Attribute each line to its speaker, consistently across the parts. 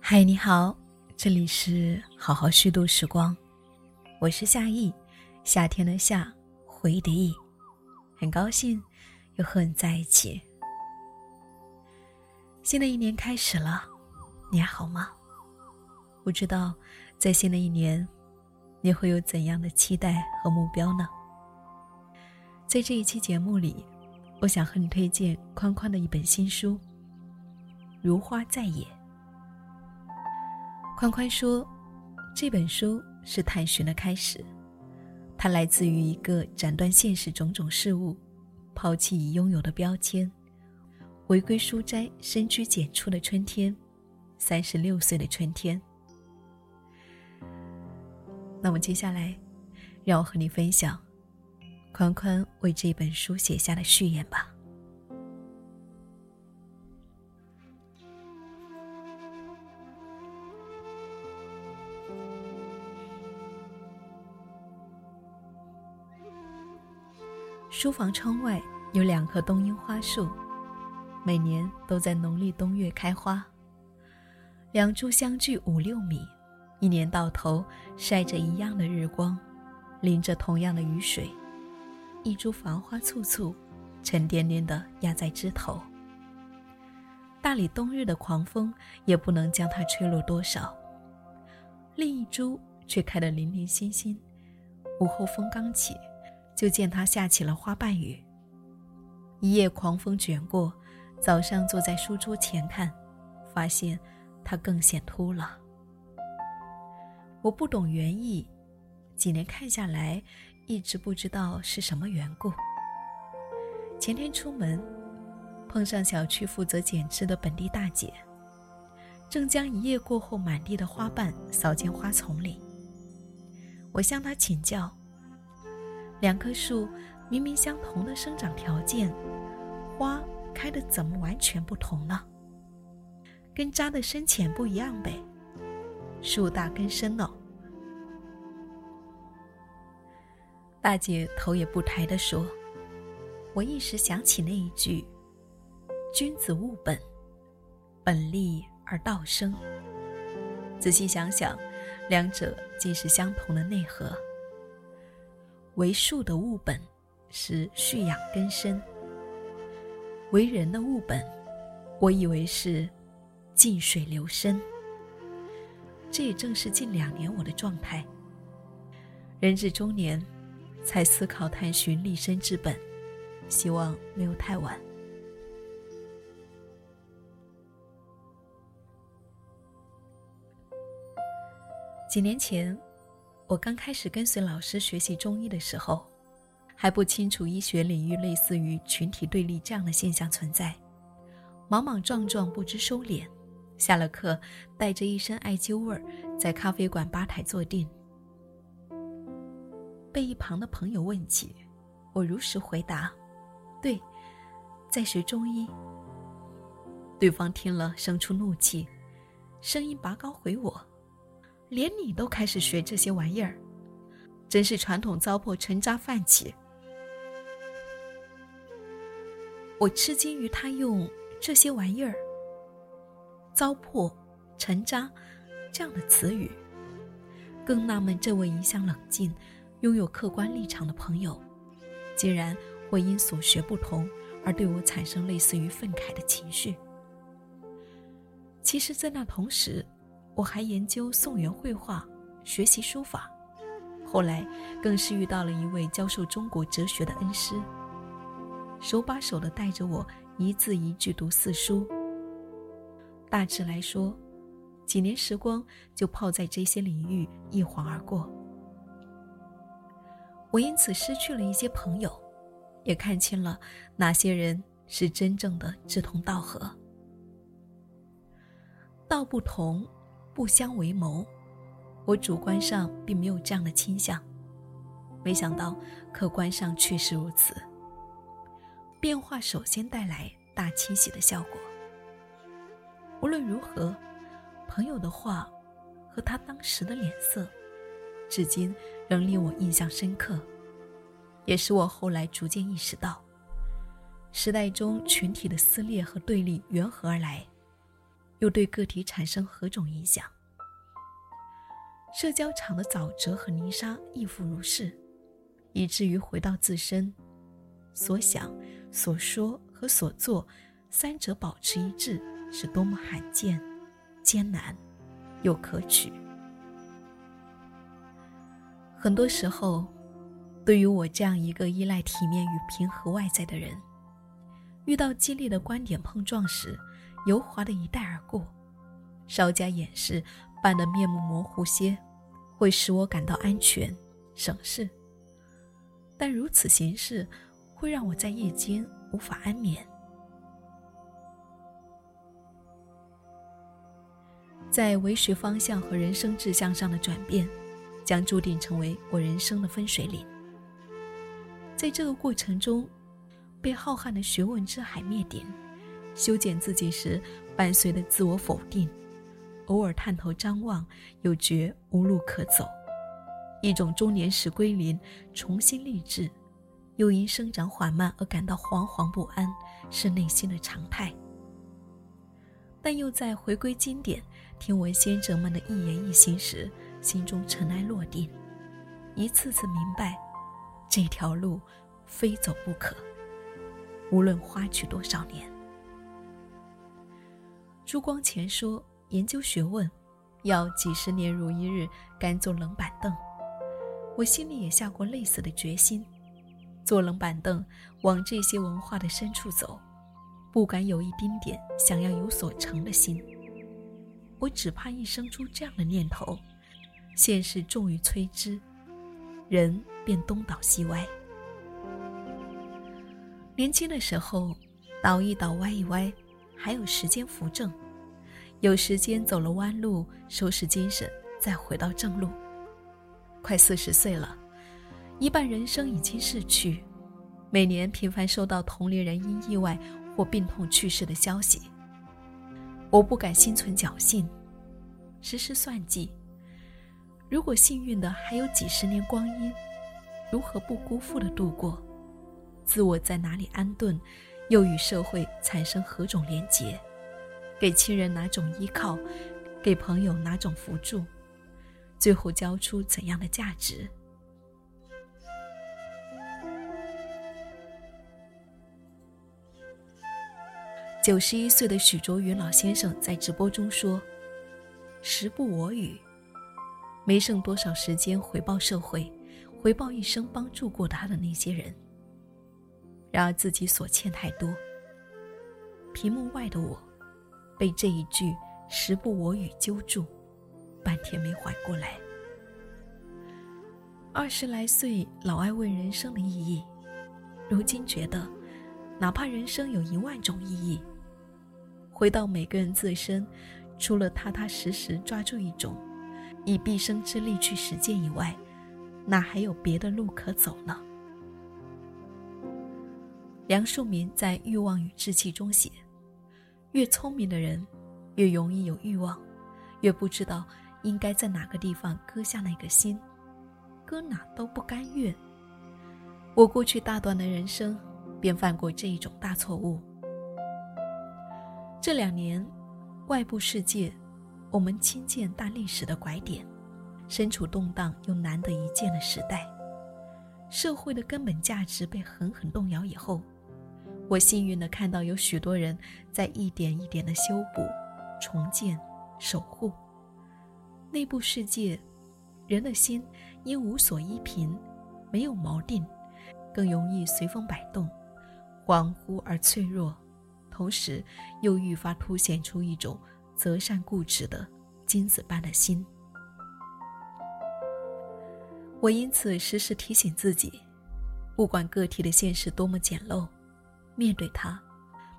Speaker 1: 嗨，你好，这里是好好虚度时光，我是夏意，夏天的夏，回忆的忆，很高兴又和你在一起。新的一年开始了，你还好吗？不知道在新的一年，你会有怎样的期待和目标呢？在这一期节目里，我想和你推荐宽宽的一本新书《如花在野》。宽宽说：“这本书是探寻的开始，它来自于一个斩断现实种种事物，抛弃已拥有的标签，回归书斋深居简出的春天，三十六岁的春天。”那么接下来，让我和你分享宽宽为这本书写下的序言吧。书房窗外有两棵冬樱花树，每年都在农历冬月开花。两株相距五六米，一年到头晒着一样的日光，淋着同样的雨水。一株繁花簇簇，沉甸甸的压在枝头。大理冬日的狂风也不能将它吹落多少。另一株却开得零零星星，午后风刚起。就见它下起了花瓣雨。一夜狂风卷过，早上坐在书桌前看，发现它更显秃了。我不懂园艺，几年看下来，一直不知道是什么缘故。前天出门，碰上小区负责剪枝的本地大姐，正将一夜过后满地的花瓣扫进花丛里。我向她请教。两棵树明明相同的生长条件，花开的怎么完全不同呢？根扎的深浅不一样呗。树大根深呢。大姐头也不抬地说：“我一时想起那一句‘君子务本，本立而道生’。仔细想想，两者竟是相同的内核。”为树的物本是蓄养根深，为人的物本，我以为是静水流深。这也正是近两年我的状态。人至中年，才思考探寻立身之本，希望没有太晚。几年前。我刚开始跟随老师学习中医的时候，还不清楚医学领域类似于群体对立这样的现象存在，莽莽撞撞不知收敛。下了课，带着一身艾灸味儿，在咖啡馆吧台坐定。被一旁的朋友问起，我如实回答：“对，在学中医。”对方听了生出怒气，声音拔高回我。连你都开始学这些玩意儿，真是传统糟粕沉渣泛起。我吃惊于他用这些玩意儿、糟粕、沉渣这样的词语，更纳闷这位一向冷静、拥有客观立场的朋友，竟然会因所学不同而对我产生类似于愤慨的情绪。其实，在那同时。我还研究宋元绘画，学习书法，后来更是遇到了一位教授中国哲学的恩师，手把手的带着我一字一句读四书。大致来说，几年时光就泡在这些领域一晃而过。我因此失去了一些朋友，也看清了哪些人是真正的志同道合。道不同。不相为谋，我主观上并没有这样的倾向，没想到客观上确实如此。变化首先带来大清洗的效果。无论如何，朋友的话和他当时的脸色，至今仍令我印象深刻，也使我后来逐渐意识到，时代中群体的撕裂和对立缘何而来，又对个体产生何种影响？社交场的沼泽和泥沙亦复如是，以至于回到自身，所想、所说和所做三者保持一致，是多么罕见、艰难又可取。很多时候，对于我这样一个依赖体面与平和外在的人，遇到激烈的观点碰撞时，油滑的一带而过，稍加掩饰，扮得面目模糊些，会使我感到安全、省事。但如此行事，会让我在夜间无法安眠。在为学方向和人生志向上的转变。将注定成为我人生的分水岭。在这个过程中，被浩瀚的学问之海灭顶，修剪自己时伴随的自我否定，偶尔探头张望，又觉无路可走，一种中年时归零，重新立志，又因生长缓慢而感到惶惶不安，是内心的常态。但又在回归经典，听闻先哲们的一言一行时。心中尘埃落定，一次次明白，这条路非走不可。无论花去多少年。朱光潜说：“研究学问，要几十年如一日，甘坐冷板凳。”我心里也下过类似的决心，坐冷板凳，往这些文化的深处走，不敢有一丁点想要有所成的心。我只怕一生出这样的念头。现实重于摧之，人便东倒西歪。年轻的时候，倒一倒，歪一歪，还有时间扶正，有时间走了弯路，收拾精神，再回到正路。快四十岁了，一半人生已经逝去，每年频繁收到同龄人因意外或病痛去世的消息，我不敢心存侥幸，时时算计。如果幸运的还有几十年光阴，如何不辜负的度过？自我在哪里安顿？又与社会产生何种连结？给亲人哪种依靠？给朋友哪种扶助？最后交出怎样的价值？九十一岁的许卓云老先生在直播中说：“时不我与。”没剩多少时间回报社会，回报一生帮助过他的那些人。然而自己所欠太多。屏幕外的我，被这一句“时不我与”揪住，半天没缓过来。二十来岁老爱问人生的意义，如今觉得，哪怕人生有一万种意义，回到每个人自身，除了踏踏实实抓住一种。以毕生之力去实践以外，哪还有别的路可走呢？梁漱溟在《欲望与志气》中写：“越聪明的人，越容易有欲望，越不知道应该在哪个地方搁下那个心，搁哪都不甘愿。”我过去大段的人生，便犯过这一种大错误。这两年，外部世界。我们亲见大历史的拐点，身处动荡又难得一见的时代，社会的根本价值被狠狠动摇以后，我幸运的看到有许多人在一点一点的修补、重建、守护内部世界。人的心因无所依凭，没有锚定，更容易随风摆动，恍惚而脆弱，同时又愈发凸显出一种。择善固执的金子般的心，我因此时时提醒自己：不管个体的现实多么简陋，面对它，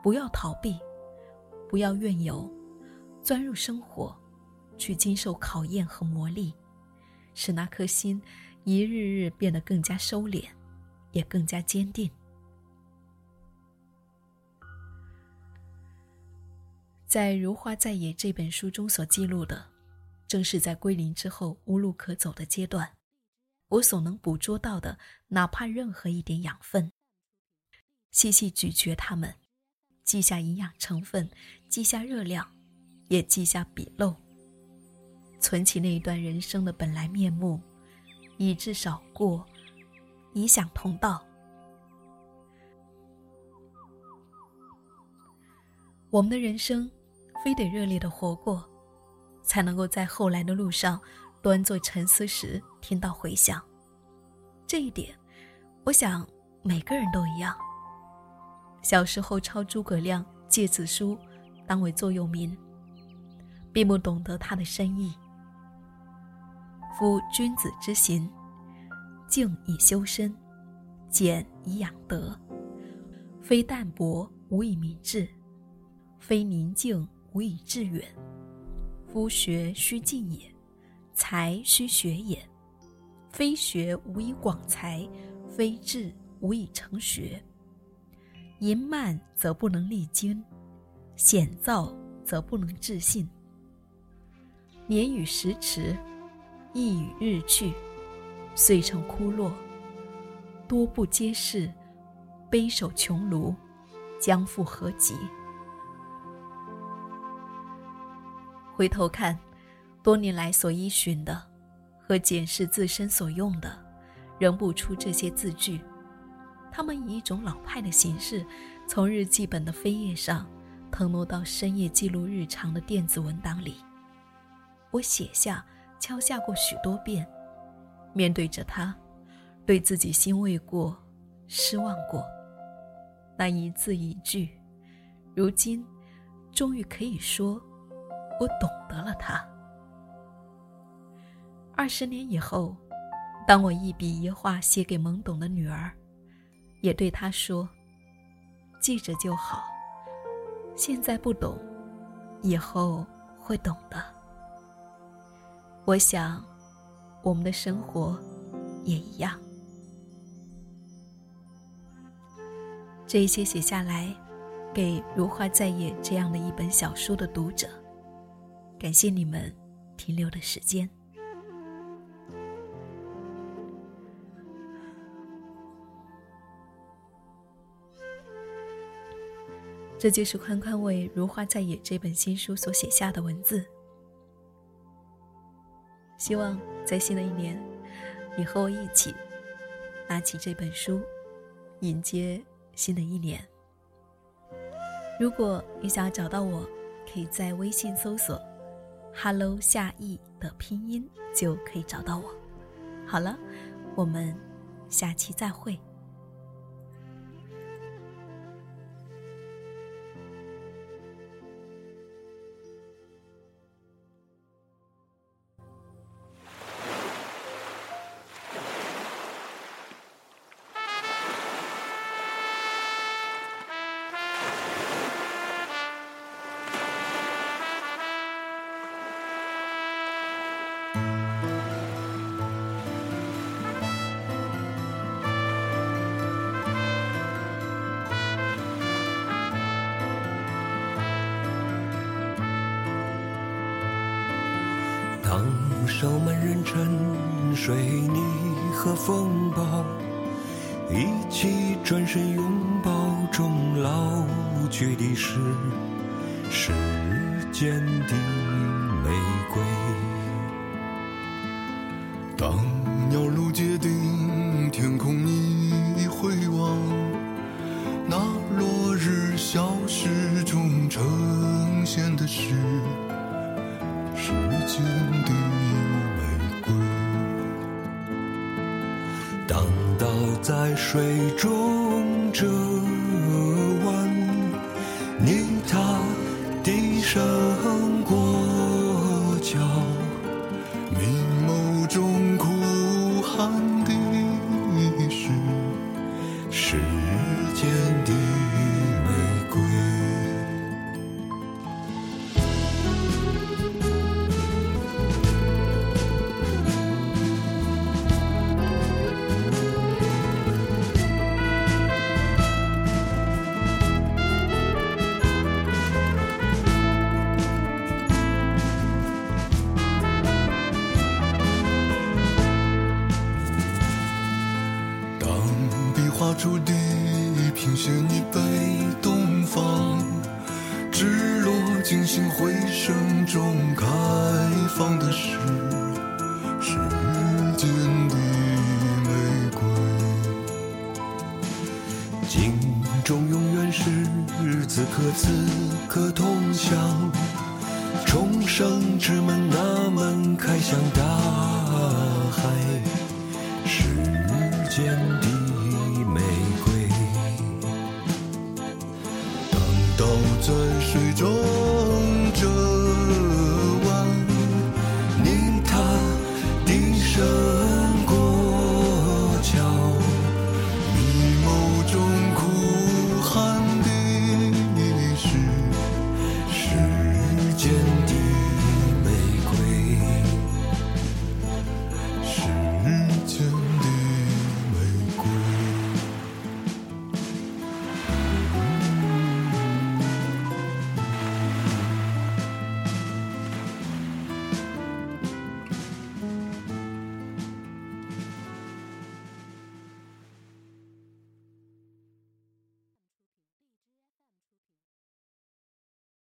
Speaker 1: 不要逃避，不要怨尤，钻入生活，去经受考验和磨砺，使那颗心一日日变得更加收敛，也更加坚定。在《如花在野》这本书中所记录的，正是在归零之后无路可走的阶段，我所能捕捉到的，哪怕任何一点养分。细细咀嚼它们，记下营养成分，记下热量，也记下笔漏，存起那一段人生的本来面目，以至少过，以享同道。我们的人生，非得热烈的活过，才能够在后来的路上，端坐沉思时听到回响。这一点，我想每个人都一样。小时候抄诸葛亮《诫子书》，当为座右铭，并不懂得他的深意。夫君子之行，静以修身，俭以养德，非淡泊无以明志。非宁静无以致远，夫学须静也，才须学也。非学无以广才，非志无以成学。淫慢则不能励精，险躁则不能治信。年与时驰，意与日去，遂成枯落。多不接世，悲守穷庐，将复何及？回头看，多年来所依循的，和检视自身所用的，仍不出这些字句。他们以一种老派的形式，从日记本的扉页上，腾挪到深夜记录日常的电子文档里。我写下、敲下过许多遍，面对着他，对自己欣慰过，失望过。那一字一句，如今，终于可以说。我懂得了他。二十年以后，当我一笔一画写给懵懂的女儿，也对她说：“记着就好。现在不懂，以后会懂的。”我想，我们的生活也一样。这一些写下来，给《如花在野》这样的一本小说的读者。感谢你们停留的时间。这就是宽宽为《如花在野》这本新书所写下的文字。希望在新的一年，你和我一起拿起这本书，迎接新的一年。如果你想要找到我，可以在微信搜索。Hello，夏意的拼音就可以找到我。好了，我们下期再会。
Speaker 2: 烧满人沉水泥和风暴，一起转身拥抱终老，去的
Speaker 3: 是时间的玫瑰。中开放的是时间的玫瑰。
Speaker 2: 镜中永远是此刻此刻同享，重生之门那门开向大海，时间。